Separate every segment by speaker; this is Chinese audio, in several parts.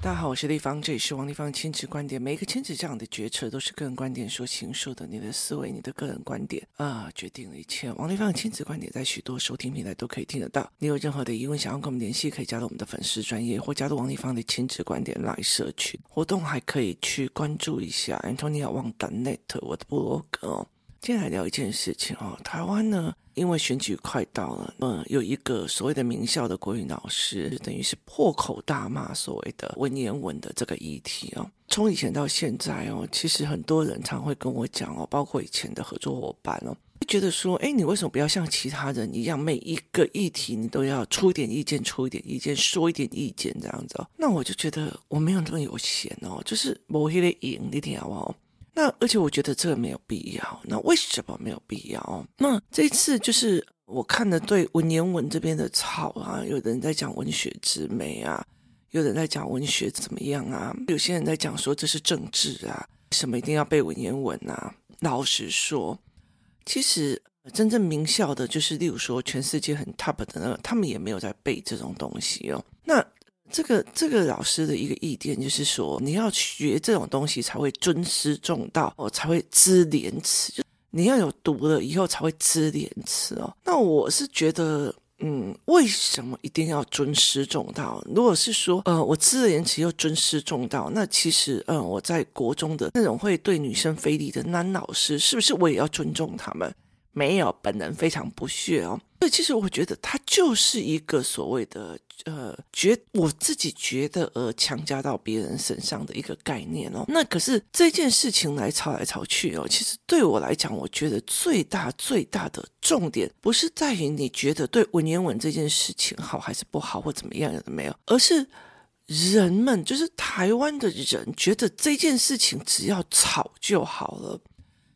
Speaker 1: 大家好，我是丽芳，这里是王丽芳亲子观点。每一个亲子这样的决策都是个人观点所形塑的，你的思维、你的个人观点啊、决定了一切。王丽芳亲子观点在许多收听平台都可以听得到。你有任何的疑问想要跟我们联系，可以加入我们的粉丝专业，或加入王丽芳的亲子观点来社群活动，还可以去关注一下 Antonia Wang Net 我的部落格。今天来聊一件事情哦，台湾呢，因为选举快到了，嗯，有一个所谓的名校的国语老师，等于是破口大骂所谓的文言文的这个议题哦。从以前到现在哦，其实很多人常会跟我讲哦，包括以前的合作伙伴哦，觉得说，哎，你为什么不要像其他人一样，每一个议题你都要出一点意见，出一点意见，说一点意见这样子哦？那我就觉得我没有那么有闲哦，就是某些的赢一点好不好？那而且我觉得这个没有必要。那为什么没有必要？那这次就是我看的对文言文这边的吵啊，有人在讲文学之美啊，有人在讲文学怎么样啊，有些人在讲说这是政治啊，什么一定要背文言文啊？老实说，其实真正名校的，就是例如说全世界很 top 的那个，他们也没有在背这种东西哦。那。这个这个老师的一个意见就是说，你要学这种东西才会尊师重道哦，才会知廉耻。就你要有读了以后才会知廉耻哦。那我是觉得，嗯，为什么一定要尊师重道？如果是说，呃，我知廉耻又尊师重道，那其实，嗯，我在国中的那种会对女生非礼的男老师，是不是我也要尊重他们？没有，本人非常不屑哦。所以其实我觉得他就是一个所谓的呃，觉我自己觉得呃强加到别人身上的一个概念哦。那可是这件事情来吵来吵去哦，其实对我来讲，我觉得最大最大的重点不是在于你觉得对文言文这件事情好还是不好或怎么样，有的没有，而是人们就是台湾的人觉得这件事情只要吵就好了。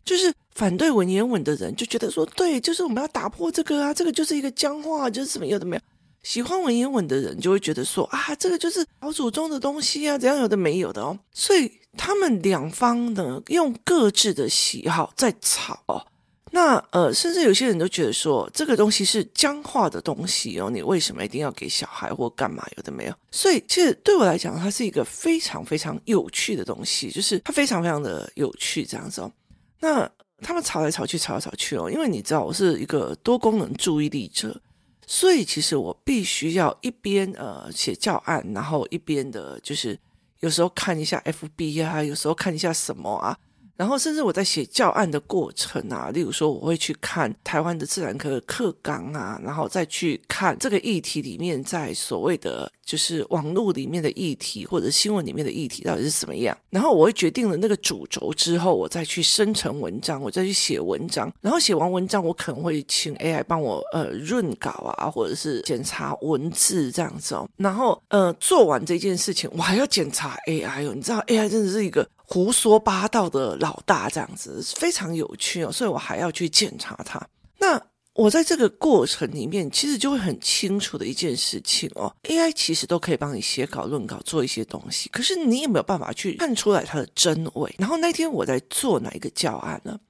Speaker 1: 就是反对文言文的人就觉得说，对，就是我们要打破这个啊，这个就是一个僵化，就是什么有的没有。喜欢文言文的人就会觉得说，啊，这个就是老祖宗的东西啊，怎样有的没有的哦。所以他们两方呢，用各自的喜好在吵哦。那呃，甚至有些人都觉得说，这个东西是僵化的东西哦，你为什么一定要给小孩或干嘛？有的没有。所以其实对我来讲，它是一个非常非常有趣的东西，就是它非常非常的有趣这样子哦。那他们吵来吵去，吵来吵去哦，因为你知道我是一个多功能注意力者，所以其实我必须要一边呃写教案，然后一边的就是有时候看一下 FB 啊，有时候看一下什么啊。然后，甚至我在写教案的过程啊，例如说，我会去看台湾的自然科课纲啊，然后再去看这个议题里面在所谓的就是网络里面的议题或者新闻里面的议题到底是怎么样。然后我会决定了那个主轴之后，我再去生成文章，我再去写文章。然后写完文章，我可能会请 AI 帮我呃润稿啊，或者是检查文字这样子哦。然后呃做完这件事情，我还要检查 AI 哦。你知道 AI 真的是一个。胡说八道的老大这样子非常有趣哦，所以我还要去检查它。那我在这个过程里面，其实就会很清楚的一件事情哦，AI 其实都可以帮你写稿、论稿、做一些东西，可是你也没有办法去看出来它的真伪。然后那天我在做哪一个教案呢？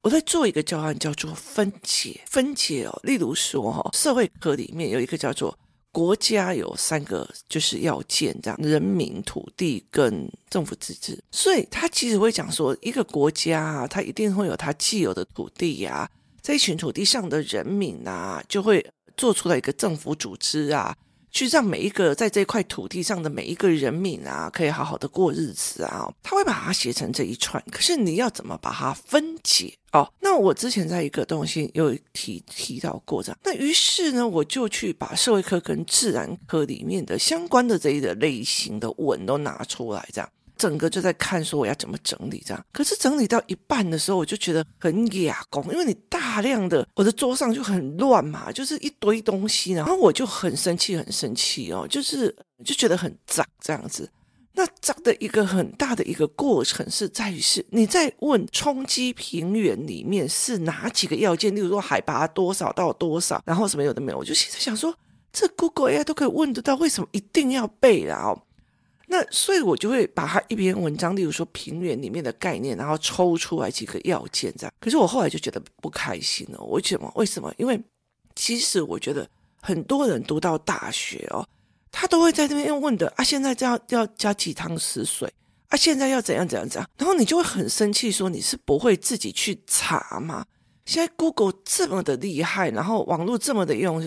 Speaker 1: 我在做一个教案叫做分解，分解哦，例如说哈，社会科里面有一个叫做。国家有三个就是要件，这样人民、土地跟政府自治，所以他其实会讲说，一个国家啊，它一定会有它既有的土地呀、啊，在一群土地上的人民啊，就会做出来一个政府组织啊。去让每一个在这块土地上的每一个人民啊，可以好好的过日子啊。他会把它写成这一串，可是你要怎么把它分解哦？那我之前在一个东西有提提到过这样，那于是呢，我就去把社会科跟自然科里面的相关的这一个类型的文都拿出来这样。整个就在看说我要怎么整理这样，可是整理到一半的时候，我就觉得很哑工，因为你大量的我的桌上就很乱嘛，就是一堆东西，然后我就很生气，很生气哦，就是就觉得很脏这样子。那脏的一个很大的一个过程是在于是你在问冲击平原里面是哪几个要件，例如说海拔多少到多少，然后什么有的没有，我就现在想说，这 Google AI 都可以问得到，为什么一定要背啊？那所以，我就会把它一篇文章，例如说平原里面的概念，然后抽出来几个要件这样。可是我后来就觉得不开心了。为什么？为什么？因为其实我觉得很多人读到大学哦，他都会在那边问的啊，现在这样要加几汤匙水啊，现在要怎样怎样怎样，然后你就会很生气，说你是不会自己去查吗？现在 Google 这么的厉害，然后网络这么的用，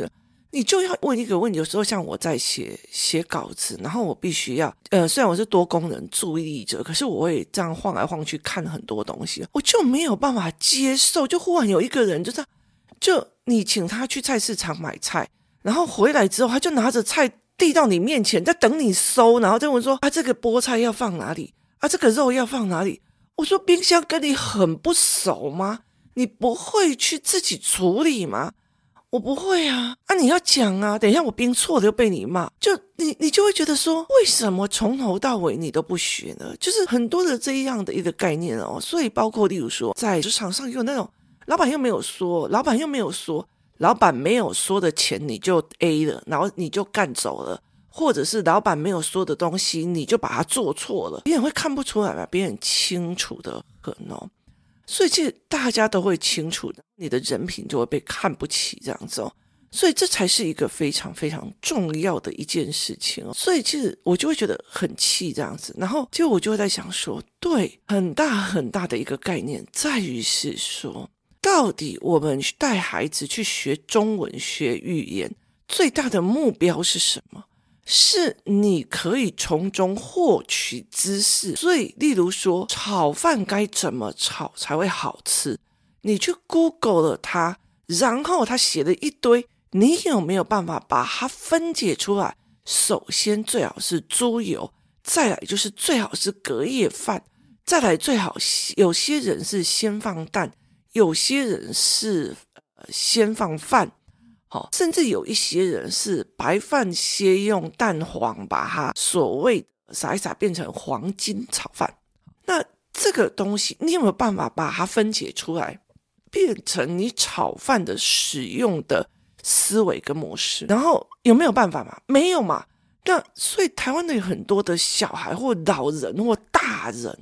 Speaker 1: 你就要问一个问题。有时候像我在写写稿子，然后我必须要，呃，虽然我是多功能注意力者，可是我会这样晃来晃去看很多东西，我就没有办法接受。就忽然有一个人就这样，就你请他去菜市场买菜，然后回来之后，他就拿着菜递到你面前，在等你收，然后再问说：“啊，这个菠菜要放哪里？啊，这个肉要放哪里？”我说：“冰箱跟你很不熟吗？”你不会去自己处理吗？我不会啊，啊，你要讲啊，等一下我编错了又被你骂，就你你就会觉得说，为什么从头到尾你都不学呢？就是很多的这样的一个概念哦，所以包括例如说，在职场上有那种老板又没有说，老板又没有说，老板没有说的钱你就 A 了，然后你就干走了，或者是老板没有说的东西你就把它做错了，别人会看不出来吧？别人清楚的很哦。所以其实大家都会清楚的，你的人品就会被看不起这样子哦。所以这才是一个非常非常重要的一件事情哦。所以其实我就会觉得很气这样子，然后就我就会在想说，对，很大很大的一个概念在于是说，到底我们带孩子去学中文学语言，最大的目标是什么？是你可以从中获取知识，所以例如说炒饭该怎么炒才会好吃，你去 Google 了它，然后它写了一堆，你有没有办法把它分解出来？首先最好是猪油，再来就是最好是隔夜饭，再来最好有些人是先放蛋，有些人是呃先放饭。好，甚至有一些人是白饭先用蛋黄把它所谓撒一撒变成黄金炒饭。那这个东西你有没有办法把它分解出来，变成你炒饭的使用的思维跟模式？然后有没有办法嘛？没有嘛？那所以台湾的有很多的小孩或老人或大人，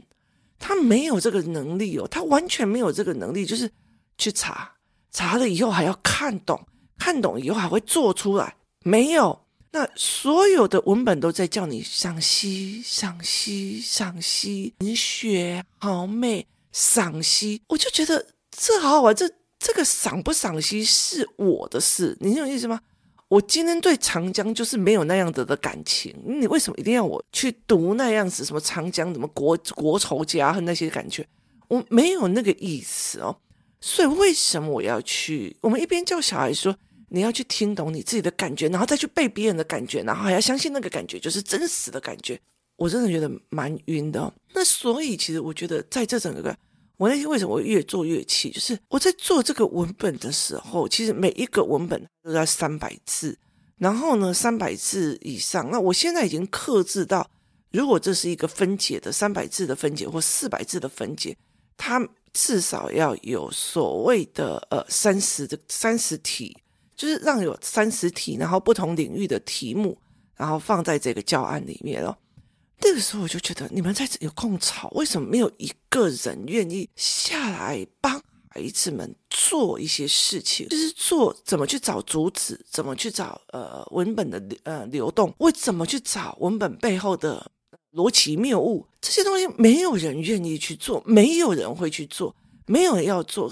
Speaker 1: 他没有这个能力哦，他完全没有这个能力，就是去查，查了以后还要看懂。看懂以后还会做出来？没有。那所有的文本都在叫你赏析、赏析、赏析，文学好美，赏析。我就觉得这好好玩。这这个赏不赏析是我的事，你懂意思吗？我今天对长江就是没有那样子的感情。你为什么一定要我去读那样子？什么长江，什么国国仇家恨那些感觉？我没有那个意思哦。所以为什么我要去？我们一边叫小孩说。你要去听懂你自己的感觉，然后再去背别人的感觉，然后还要相信那个感觉就是真实的感觉。我真的觉得蛮晕的哦。那所以其实我觉得在这整个，我那天为什么我越做越气，就是我在做这个文本的时候，其实每一个文本都在三百字，然后呢三百字以上。那我现在已经克制到，如果这是一个分解的三百字的分解或四百字的分解，它至少要有所谓的呃三十的三十题。就是让有三十题，然后不同领域的题目，然后放在这个教案里面哦。那个时候我就觉得，你们在有空吵，为什么没有一个人愿意下来帮孩子们做一些事情？就是做怎么去找主旨，怎么去找呃文本的呃流动，为怎么去找文本背后的逻辑谬误？这些东西没有人愿意去做，没有人会去做，没有人要做。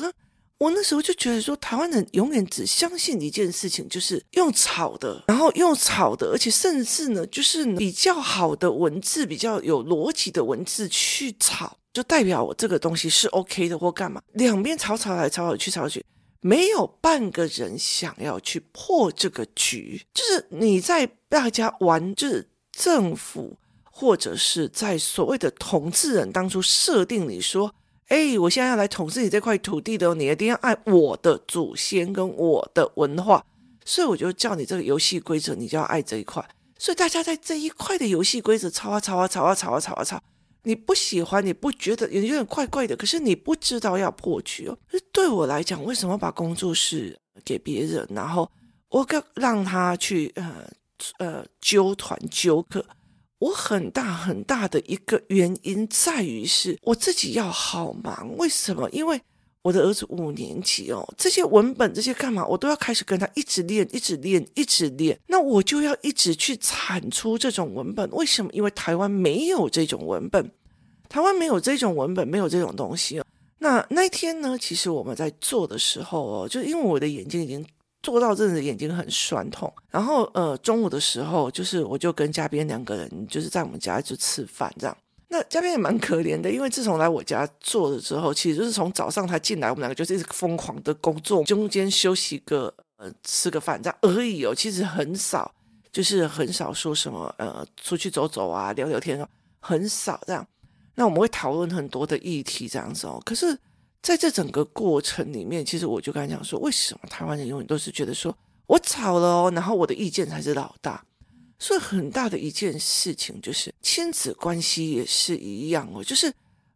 Speaker 1: 我那时候就觉得说，台湾人永远只相信一件事情，就是用炒的，然后用炒的，而且甚至呢，就是比较好的文字、比较有逻辑的文字去炒，就代表我这个东西是 OK 的或干嘛。两边炒炒来炒去炒去，没有半个人想要去破这个局。就是你在大家玩，就是政府或者是在所谓的统治人当初设定你说。哎，我现在要来统治你这块土地的，你一定要爱我的祖先跟我的文化，所以我就叫你这个游戏规则，你就要爱这一块。所以大家在这一块的游戏规则吵啊吵啊吵啊吵啊吵啊吵，你不喜欢，你不觉得有点怪怪的，可是你不知道要破局哦。对我来讲，为什么把工作室给别人，然后我要让他去呃呃纠团纠客？我很大很大的一个原因在于是我自己要好忙，为什么？因为我的儿子五年级哦，这些文本这些干嘛，我都要开始跟他一直练，一直练，一直练。那我就要一直去产出这种文本。为什么？因为台湾没有这种文本，台湾没有这种文本，没有这种东西哦。那那天呢，其实我们在做的时候哦，就因为我的眼睛已经做到真的眼睛很酸痛。然后呃，中午的时候，就是我就跟嘉宾两个人就是在我们家就吃饭这样。那嘉宾也蛮可怜的，因为自从来我家做了之后，其实就是从早上他进来，我们两个就是一直疯狂的工作，中间休息个呃吃个饭这样而已哦，其实很少，就是很少说什么呃出去走走啊聊聊天啊，很少这样。那我们会讨论很多的议题这样子哦。可是在这整个过程里面，其实我就跟他讲说，为什么台湾人永远都是觉得说我吵了哦，然后我的意见才是老大。所以很大的一件事情就是亲子关系也是一样哦，就是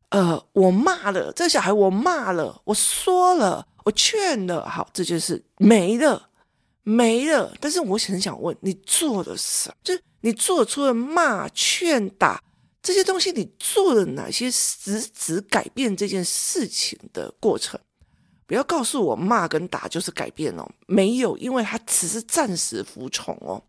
Speaker 1: 呃，我骂了这个小孩，我骂了，我说了，我劝了，好，这件事没了，没了。但是我很想问，你做了什么？就是你做出了骂、劝、打这些东西，你做了哪些实质改变这件事情的过程？不要告诉我骂跟打就是改变哦，没有，因为他只是暂时服从哦。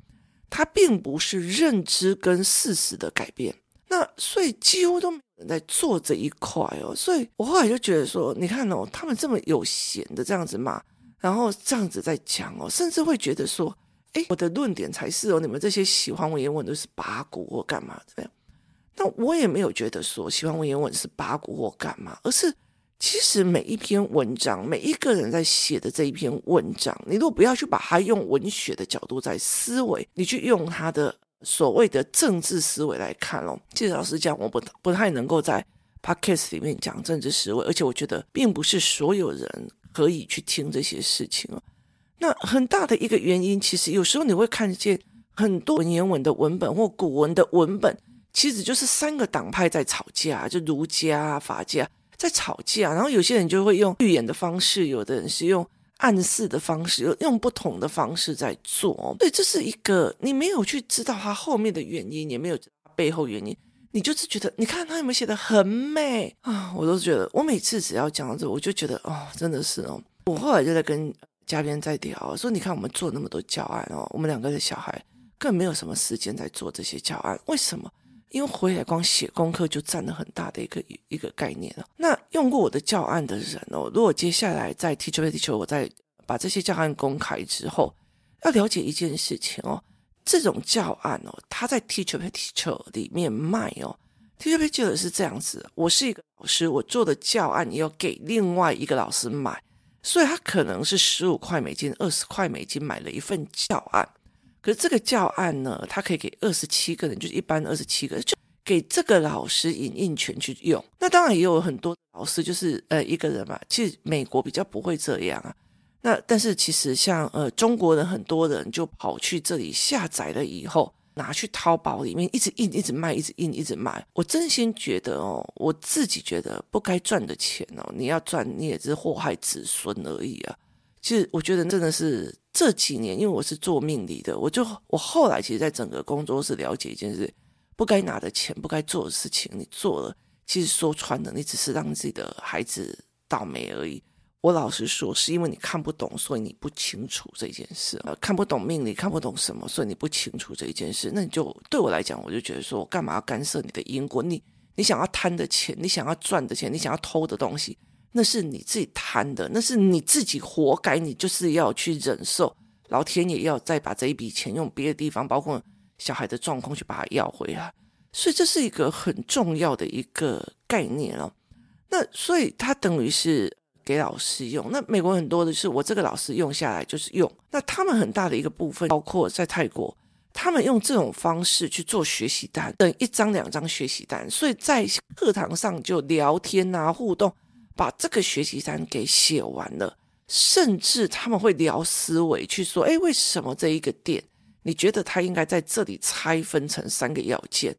Speaker 1: 他并不是认知跟事实的改变，那所以几乎都没有人在做这一块哦。所以我后来就觉得说，你看哦，他们这么有闲的这样子骂，然后这样子在讲哦，甚至会觉得说，哎，我的论点才是哦，你们这些喜欢文言文都是八股或干嘛这样。那我也没有觉得说喜欢文言文是八股或干嘛，而是。其实每一篇文章，每一个人在写的这一篇文章，你如果不要去把它用文学的角度在思维，你去用他的所谓的政治思维来看哦。其实老实讲，我不不太能够在 podcast 里面讲政治思维，而且我觉得并不是所有人可以去听这些事情哦。那很大的一个原因，其实有时候你会看见很多文言文的文本或古文的文本，其实就是三个党派在吵架，就儒家、法家。在吵架，然后有些人就会用预演的方式，有的人是用暗示的方式，用不同的方式在做。所以这是一个你没有去知道它后面的原因，也没有背后原因，你就是觉得，你看他有没有写的很美啊？我都觉得，我每次只要讲到这，我就觉得哦，真的是哦。我后来就在跟嘉宾在聊，说你看我们做那么多教案哦，我们两个的小孩根本没有什么时间在做这些教案，为什么？因为回来光写功课就占了很大的一个一个概念了。那用过我的教案的人哦，如果接下来在 Teacher Pet Teacher 我在把这些教案公开之后，要了解一件事情哦，这种教案哦，它在 Teacher Pet Teacher 里面卖哦，Teacher Pet Teacher 是这样子，我是一个老师，我做的教案也要给另外一个老师买，所以他可能是十五块美金、二十块美金买了一份教案。可是这个教案呢，它可以给二十七个人，就是一般二十七个人，就给这个老师影印权去用。那当然也有很多老师就是呃一个人嘛，其实美国比较不会这样啊。那但是其实像呃中国人很多人就跑去这里下载了以后，拿去淘宝里面一直印、一直卖、一直印、一直卖。我真心觉得哦，我自己觉得不该赚的钱哦，你要赚你也是祸害子孙而已啊。其实我觉得真的是这几年，因为我是做命理的，我就我后来其实，在整个工作室了解一件事：不该拿的钱，不该做的事情，你做了，其实说穿了，你只是让自己的孩子倒霉而已。我老实说，是因为你看不懂，所以你不清楚这件事，看不懂命理，看不懂什么，所以你不清楚这件事。那你就对我来讲，我就觉得说，我干嘛要干涉你的因果？你你想要贪的钱，你想要赚的钱，你想要偷的东西。那是你自己贪的，那是你自己活该，你就是要去忍受。老天爷要再把这一笔钱用别的地方，包括小孩的状况去把它要回来，所以这是一个很重要的一个概念哦。那所以它等于是给老师用。那美国很多的是我这个老师用下来就是用。那他们很大的一个部分，包括在泰国，他们用这种方式去做学习单，等一张两张学习单，所以在课堂上就聊天啊，互动。把这个学习单给写完了，甚至他们会聊思维，去说：哎，为什么这一个点，你觉得他应该在这里拆分成三个要件？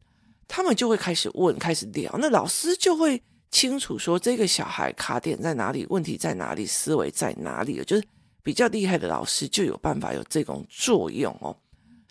Speaker 1: 他们就会开始问，开始聊，那老师就会清楚说这个小孩卡点在哪里，问题在哪里，思维在哪里，就是比较厉害的老师就有办法有这种作用哦。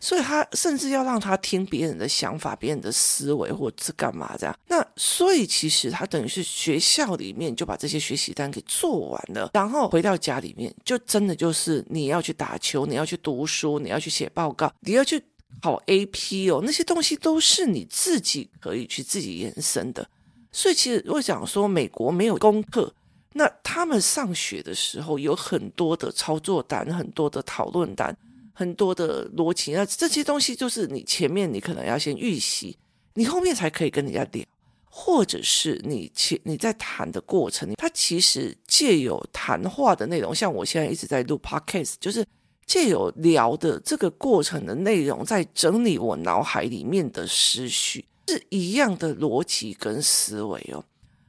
Speaker 1: 所以他甚至要让他听别人的想法、别人的思维，或者是干嘛这样。那所以其实他等于是学校里面就把这些学习单给做完了，然后回到家里面就真的就是你要去打球，你要去读书，你要去写报告，你要去考 AP 哦，那些东西都是你自己可以去自己延伸的。所以其实如果讲说，美国没有功课，那他们上学的时候有很多的操作单，很多的讨论单。很多的逻辑，那这些东西就是你前面你可能要先预习，你后面才可以跟人家聊，或者是你前你在谈的过程，它其实借有谈话的内容，像我现在一直在录 podcast，就是借有聊的这个过程的内容，在整理我脑海里面的思绪，是一样的逻辑跟思维哦，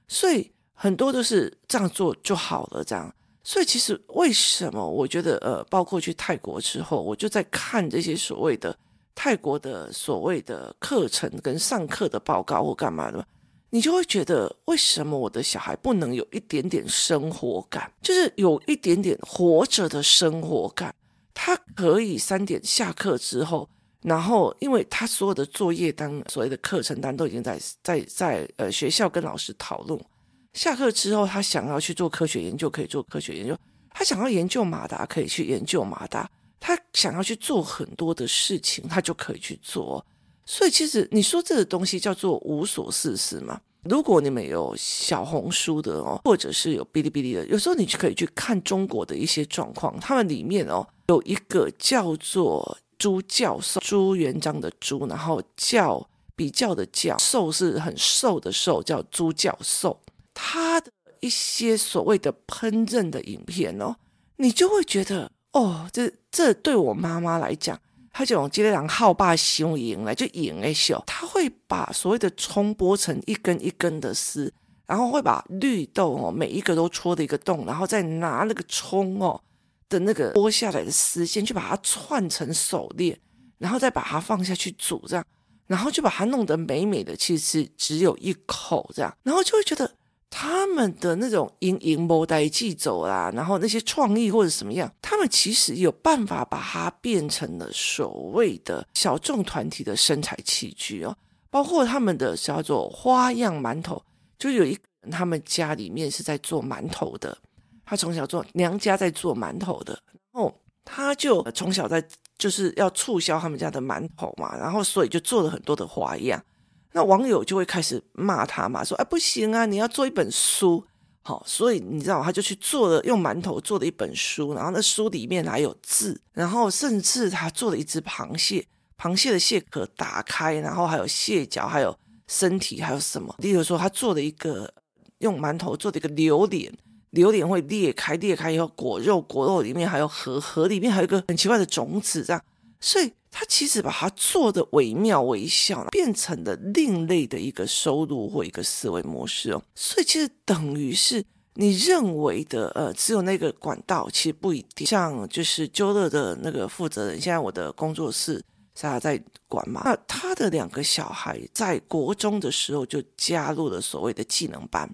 Speaker 1: 所以很多都是这样做就好了，这样。所以其实为什么我觉得呃，包括去泰国之后，我就在看这些所谓的泰国的所谓的课程跟上课的报告或干嘛的，你就会觉得为什么我的小孩不能有一点点生活感，就是有一点点活着的生活感。他可以三点下课之后，然后因为他所有的作业单、所谓的课程单都已经在在在呃学校跟老师讨论。下课之后，他想要去做科学研究，可以做科学研究；他想要研究马达，可以去研究马达；他想要去做很多的事情，他就可以去做。所以，其实你说这个东西叫做无所事事嘛？如果你们有小红书的哦，或者是有哔哩哔哩的，有时候你就可以去看中国的一些状况。他们里面哦，有一个叫做朱教授，朱元璋的朱，然后教比较的教，授是很瘦的瘦，叫朱教授。他的一些所谓的烹饪的影片哦，你就会觉得哦，这这对我妈妈来讲，她这种接两号把熊赢来就赢哎秀，她会把所谓的葱剥成一根一根的丝，然后会把绿豆哦每一个都戳的一个洞，然后再拿那个葱哦的那个剥下来的丝线去把它串成手链，然后再把它放下去煮这样，然后就把它弄得美美的，其实只有一口这样，然后就会觉得。他们的那种营营谋代记走啦，然后那些创意或者什么样，他们其实有办法把它变成了所谓的小众团体的生财器具哦，包括他们的叫做花样馒头，就有一他们家里面是在做馒头的，他从小做娘家在做馒头的，然后他就从小在就是要促销他们家的馒头嘛，然后所以就做了很多的花样。那网友就会开始骂他嘛，说：“哎，不行啊，你要做一本书，好，所以你知道，他就去做了，用馒头做了一本书，然后那书里面还有字，然后甚至他做了一只螃蟹，螃蟹的蟹壳打开，然后还有蟹脚，还有身体，还有什么？例如说，他做了一个用馒头做的一个榴莲，榴莲会裂开，裂开以后果肉，果肉里面还有核，核里面还有一个很奇怪的种子，这样，所以。”他其实把它做的惟妙惟肖，变成了另类的一个收入或一个思维模式哦。所以其实等于是你认为的呃，只有那个管道，其实不一定。像就是揪乐的那个负责人，现在我的工作室是他在管嘛。那他的两个小孩在国中的时候就加入了所谓的技能班。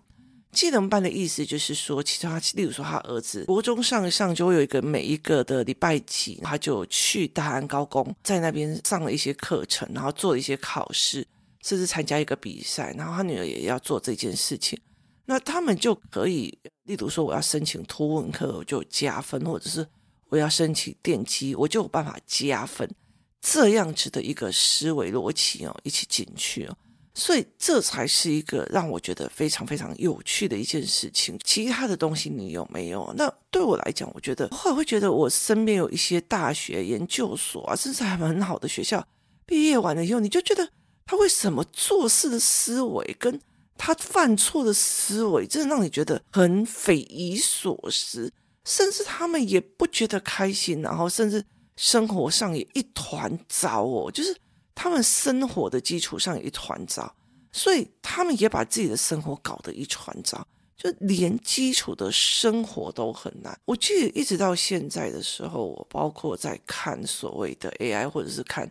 Speaker 1: 技能班的意思就是说，其实他例如说他儿子国中上上就会有一个每一个的礼拜几，他就去大安高工，在那边上了一些课程，然后做了一些考试，甚至参加一个比赛，然后他女儿也要做这件事情，那他们就可以，例如说我要申请图文课，我就加分，或者是我要申请电机，我就有办法加分，这样子的一个思维逻辑哦，一起进去哦。所以这才是一个让我觉得非常非常有趣的一件事情。其他的东西你有没有？那对我来讲，我觉得后来会觉得我身边有一些大学、研究所啊，甚至还蛮好的学校，毕业完了以后，你就觉得他为什么做事的思维跟他犯错的思维，真的让你觉得很匪夷所思，甚至他们也不觉得开心，然后甚至生活上也一团糟哦，就是。他们生活的基础上一团糟，所以他们也把自己的生活搞得一团糟，就连基础的生活都很难。我记得一直到现在的时候，我包括在看所谓的 AI，或者是看，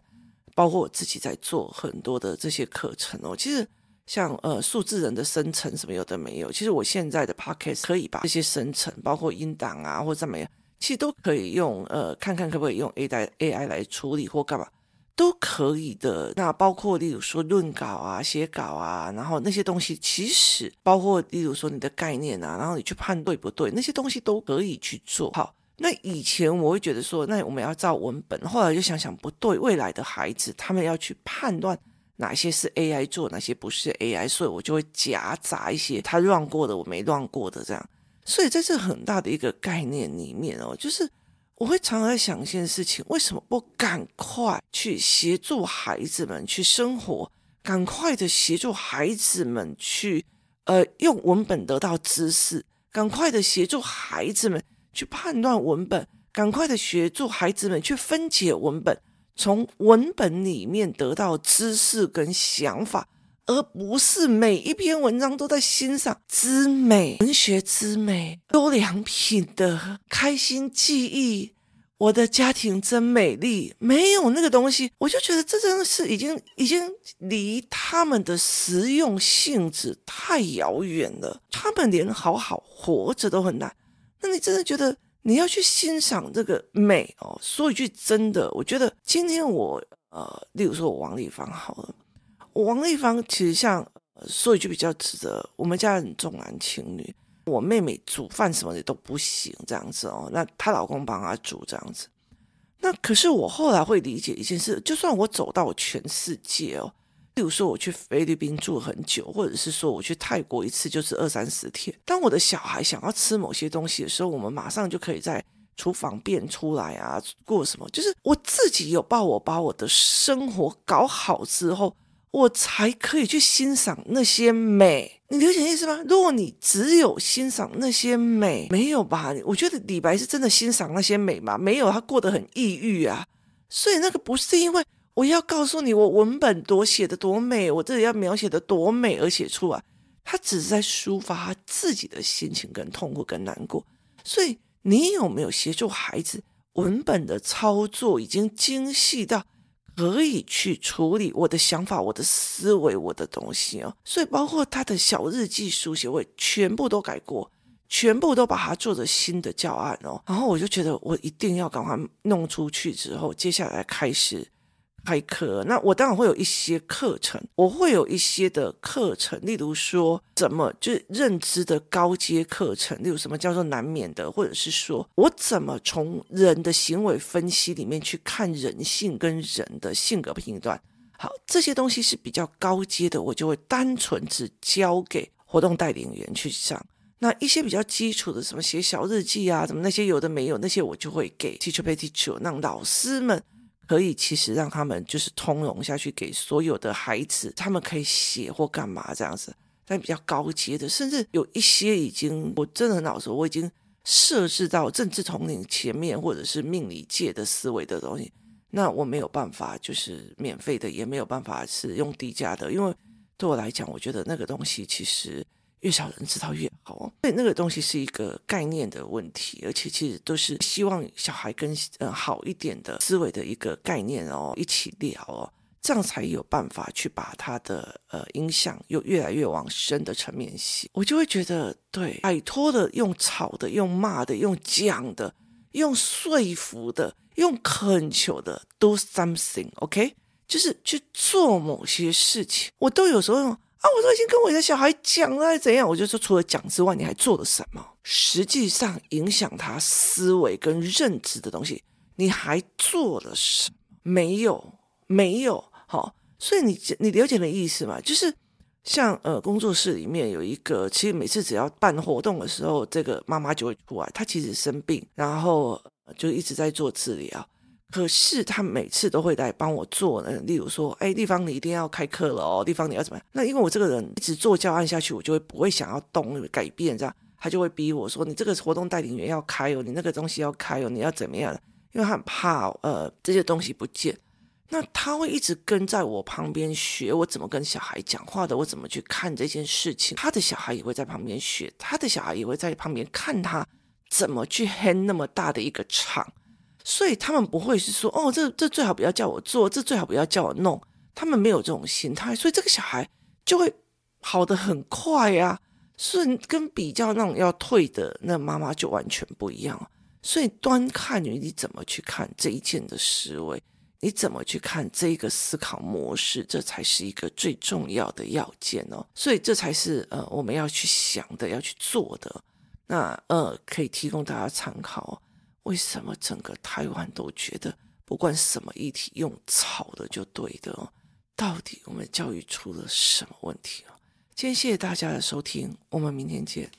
Speaker 1: 包括我自己在做很多的这些课程哦。其实像呃数字人的生成什么有的没有，其实我现在的 Podcast 可以把这些生成，包括音档啊或者怎么样，其实都可以用呃看看可不可以用 AI AI 来处理或干嘛。都可以的。那包括例如说论稿啊、写稿啊，然后那些东西，其实包括例如说你的概念啊，然后你去判对不对，那些东西都可以去做好。那以前我会觉得说，那我们要照文本，后来就想想不对，未来的孩子他们要去判断哪些是 AI 做，哪些不是 AI，所以我就会夹杂一些他乱过的，我没乱过的这样。所以在这很大的一个概念里面哦，就是我会常常在想一件事情：为什么不赶快去协助孩子们去生活，赶快的协助孩子们去呃用文本得到知识，赶快的协助孩子们去判断文本，赶快的协助孩子们去分解文本，从文本里面得到知识跟想法。而不是每一篇文章都在欣赏之美、文学之美、优良品的开心记忆。我的家庭真美丽，没有那个东西，我就觉得这真的是已经已经离他们的实用性质太遥远了。他们连好好活着都很难，那你真的觉得你要去欣赏这个美哦？说一句真的，我觉得今天我呃，例如说我王丽芳好了。王丽芳其实像说一句比较直的，我们家人重男轻女，我妹妹煮饭什么的都不行这样子哦，那她老公帮她煮这样子。那可是我后来会理解一件事，就算我走到全世界哦，例如说我去菲律宾住很久，或者是说我去泰国一次就是二三十天，当我的小孩想要吃某些东西的时候，我们马上就可以在厨房变出来啊，过什么？就是我自己有把我把我的生活搞好之后。我才可以去欣赏那些美，你理解意思吗？如果你只有欣赏那些美，没有吧？我觉得李白是真的欣赏那些美吗？没有，他过得很抑郁啊。所以那个不是因为我要告诉你我文本多写的多美，我这里要描写的多美而写出来，他只是在抒发他自己的心情跟痛苦跟难过。所以你有没有协助孩子文本的操作已经精细到？可以去处理我的想法、我的思维、我的东西哦，所以包括他的小日记书写，我全部都改过，全部都把它做着新的教案哦。然后我就觉得我一定要赶快弄出去，之后接下来开始。开课，那我当然会有一些课程，我会有一些的课程，例如说怎么就是认知的高阶课程，例如什么叫做难免的，或者是说我怎么从人的行为分析里面去看人性跟人的性格评断。好，这些东西是比较高阶的，我就会单纯只交给活动带领员去上。那一些比较基础的，什么写小日记啊，什么那些有的没有，那些我就会给 teacher pay teacher 让老师们。可以，其实让他们就是通融下去，给所有的孩子，他们可以写或干嘛这样子。但比较高阶的，甚至有一些已经，我真的很老实，我已经设置到政治统领前面，或者是命理界的思维的东西，那我没有办法，就是免费的，也没有办法是用低价的，因为对我来讲，我觉得那个东西其实。越少人知道越好，所以那个东西是一个概念的问题，而且其实都是希望小孩跟呃好一点的思维的一个概念哦，一起聊哦，这样才有办法去把他的呃影响又越来越往深的层面写。我就会觉得，对，摆脱的用吵的、用骂的、用讲的、用说服的、用恳求的，do something，OK，就是去做某些事情，我都有时候用。啊，我都已经跟我的小孩讲了，怎样？我就说，除了讲之外，你还做了什么？实际上影响他思维跟认知的东西，你还做了什么？没有，没有。好，所以你你了解的意思吗？就是像呃，工作室里面有一个，其实每次只要办活动的时候，这个妈妈就会出来。她其实生病，然后就一直在做治疗。可是他每次都会来帮我做呢，例如说，哎，地方你一定要开课了哦，地方你要怎么样？那因为我这个人一直做教案下去，我就会不会想要动改变，这样他就会逼我说，你这个活动带领员要开哦，你那个东西要开哦，你要怎么样？因为他很怕呃这些东西不见，那他会一直跟在我旁边学我怎么跟小孩讲话的，我怎么去看这件事情。他的小孩也会在旁边学，他的小孩也会在旁边看他怎么去 hand 那么大的一个场。所以他们不会是说哦，这这最好不要叫我做，这最好不要叫我弄。他们没有这种心态，所以这个小孩就会跑得很快呀。所以跟比较那种要退的那妈妈就完全不一样。所以端看于你怎么去看这一件的思维，你怎么去看这个思考模式，这才是一个最重要的要件哦。所以这才是呃我们要去想的，要去做的。那呃可以提供大家参考。为什么整个台湾都觉得不管什么议题用吵的就对的哦？到底我们教育出了什么问题啊？今天谢谢大家的收听，我们明天见。